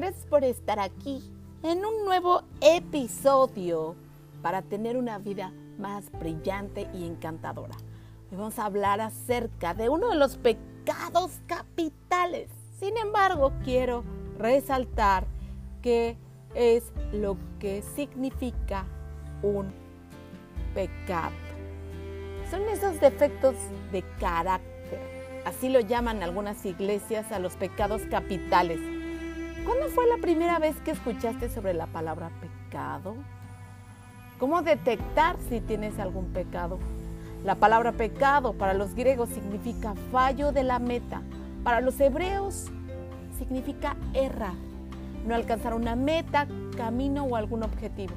Gracias por estar aquí en un nuevo episodio para tener una vida más brillante y encantadora. Hoy vamos a hablar acerca de uno de los pecados capitales. Sin embargo, quiero resaltar que es lo que significa un pecado. Son esos defectos de carácter. Así lo llaman algunas iglesias a los pecados capitales. ¿Cuándo fue la primera vez que escuchaste sobre la palabra pecado? ¿Cómo detectar si tienes algún pecado? La palabra pecado para los griegos significa fallo de la meta. Para los hebreos significa errar, no alcanzar una meta, camino o algún objetivo,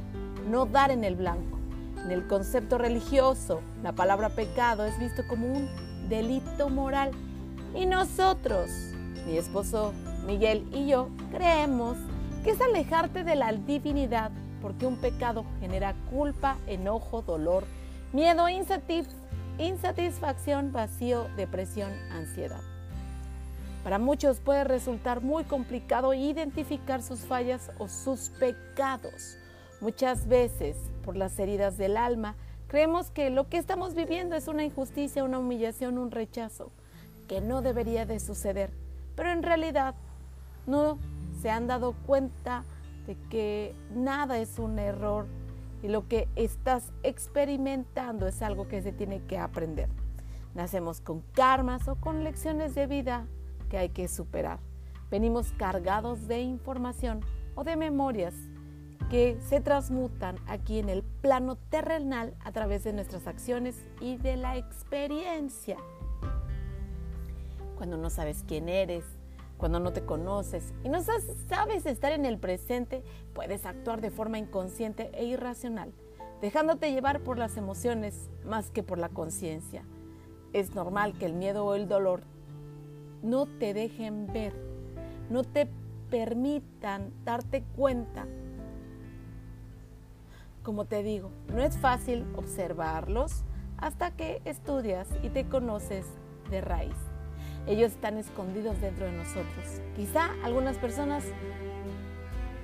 no dar en el blanco. En el concepto religioso, la palabra pecado es visto como un delito moral. Y nosotros, mi esposo Miguel y yo, creemos que es alejarte de la divinidad porque un pecado genera culpa, enojo, dolor, miedo, insatisfacción, vacío, depresión, ansiedad. Para muchos puede resultar muy complicado identificar sus fallas o sus pecados. Muchas veces, por las heridas del alma, creemos que lo que estamos viviendo es una injusticia, una humillación, un rechazo, que no debería de suceder. Pero en realidad no se han dado cuenta de que nada es un error y lo que estás experimentando es algo que se tiene que aprender. Nacemos con karmas o con lecciones de vida que hay que superar. Venimos cargados de información o de memorias que se transmutan aquí en el plano terrenal a través de nuestras acciones y de la experiencia. Cuando no sabes quién eres, cuando no te conoces y no sabes estar en el presente, puedes actuar de forma inconsciente e irracional, dejándote llevar por las emociones más que por la conciencia. Es normal que el miedo o el dolor no te dejen ver, no te permitan darte cuenta como te digo, no es fácil observarlos hasta que estudias y te conoces de raíz. Ellos están escondidos dentro de nosotros. Quizá algunas personas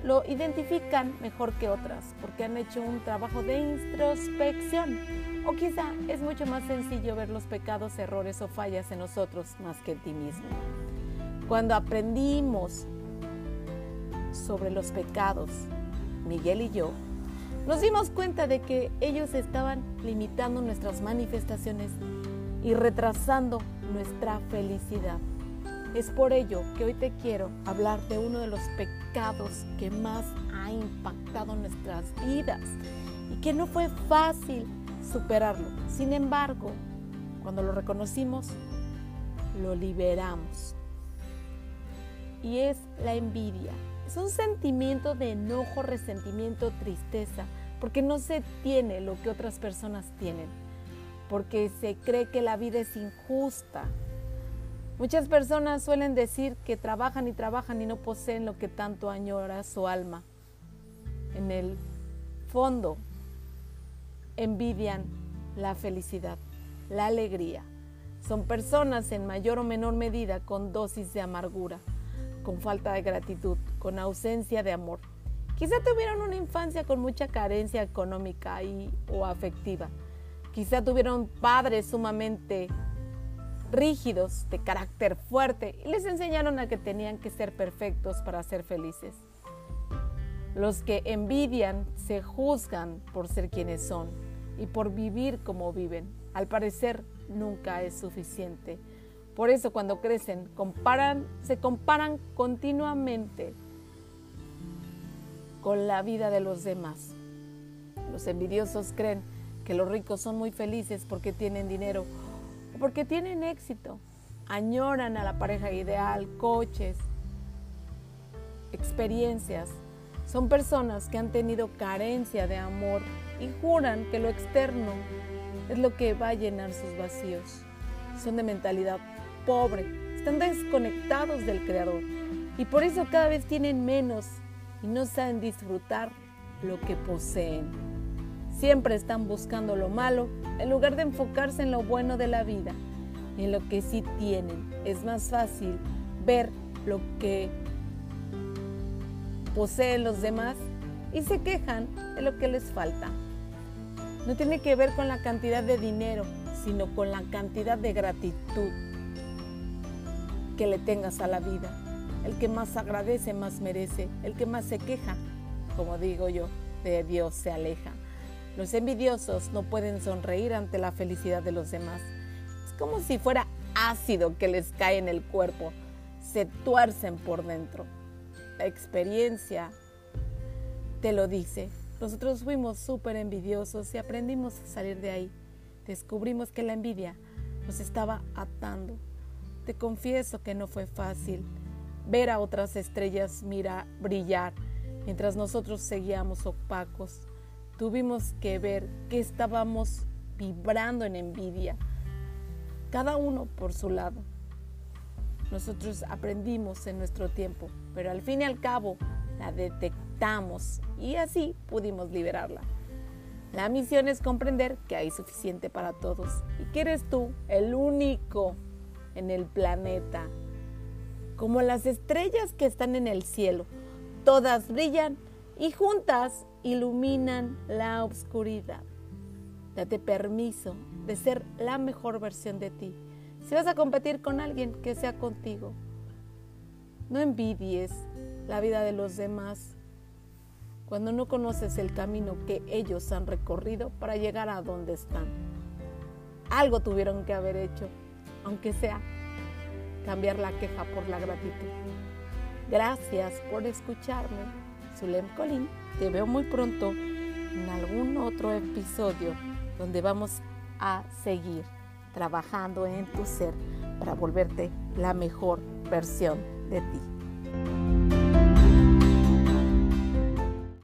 lo identifican mejor que otras porque han hecho un trabajo de introspección. O quizá es mucho más sencillo ver los pecados, errores o fallas en nosotros más que en ti mismo. Cuando aprendimos sobre los pecados, Miguel y yo nos dimos cuenta de que ellos estaban limitando nuestras manifestaciones y retrasando nuestra felicidad. Es por ello que hoy te quiero hablar de uno de los pecados que más ha impactado nuestras vidas y que no fue fácil superarlo. Sin embargo, cuando lo reconocimos, lo liberamos. Y es la envidia. Es un sentimiento de enojo, resentimiento, tristeza, porque no se tiene lo que otras personas tienen, porque se cree que la vida es injusta. Muchas personas suelen decir que trabajan y trabajan y no poseen lo que tanto añora su alma. En el fondo, envidian la felicidad, la alegría. Son personas en mayor o menor medida con dosis de amargura con falta de gratitud, con ausencia de amor. Quizá tuvieron una infancia con mucha carencia económica y, o afectiva. Quizá tuvieron padres sumamente rígidos, de carácter fuerte, y les enseñaron a que tenían que ser perfectos para ser felices. Los que envidian se juzgan por ser quienes son y por vivir como viven. Al parecer nunca es suficiente por eso cuando crecen, comparan, se comparan continuamente con la vida de los demás. Los envidiosos creen que los ricos son muy felices porque tienen dinero o porque tienen éxito. Añoran a la pareja ideal, coches, experiencias. Son personas que han tenido carencia de amor y juran que lo externo es lo que va a llenar sus vacíos. Son de mentalidad pobre, están desconectados del Creador y por eso cada vez tienen menos y no saben disfrutar lo que poseen. Siempre están buscando lo malo en lugar de enfocarse en lo bueno de la vida, en lo que sí tienen. Es más fácil ver lo que poseen los demás y se quejan de lo que les falta. No tiene que ver con la cantidad de dinero, sino con la cantidad de gratitud que le tengas a la vida. El que más agradece, más merece. El que más se queja, como digo yo, de Dios se aleja. Los envidiosos no pueden sonreír ante la felicidad de los demás. Es como si fuera ácido que les cae en el cuerpo. Se tuercen por dentro. La experiencia te lo dice. Nosotros fuimos súper envidiosos y aprendimos a salir de ahí. Descubrimos que la envidia nos estaba atando. Te confieso que no fue fácil ver a otras estrellas mira, brillar mientras nosotros seguíamos opacos. Tuvimos que ver que estábamos vibrando en envidia, cada uno por su lado. Nosotros aprendimos en nuestro tiempo, pero al fin y al cabo la detectamos y así pudimos liberarla. La misión es comprender que hay suficiente para todos y que eres tú el único en el planeta. Como las estrellas que están en el cielo, todas brillan y juntas iluminan la oscuridad. Date permiso de ser la mejor versión de ti. Si vas a competir con alguien, que sea contigo. No envidies la vida de los demás cuando no conoces el camino que ellos han recorrido para llegar a donde están. Algo tuvieron que haber hecho, aunque sea cambiar la queja por la gratitud. Gracias por escucharme. Zulem Colín, te veo muy pronto en algún otro episodio donde vamos a seguir trabajando en tu ser para volverte la mejor versión de ti.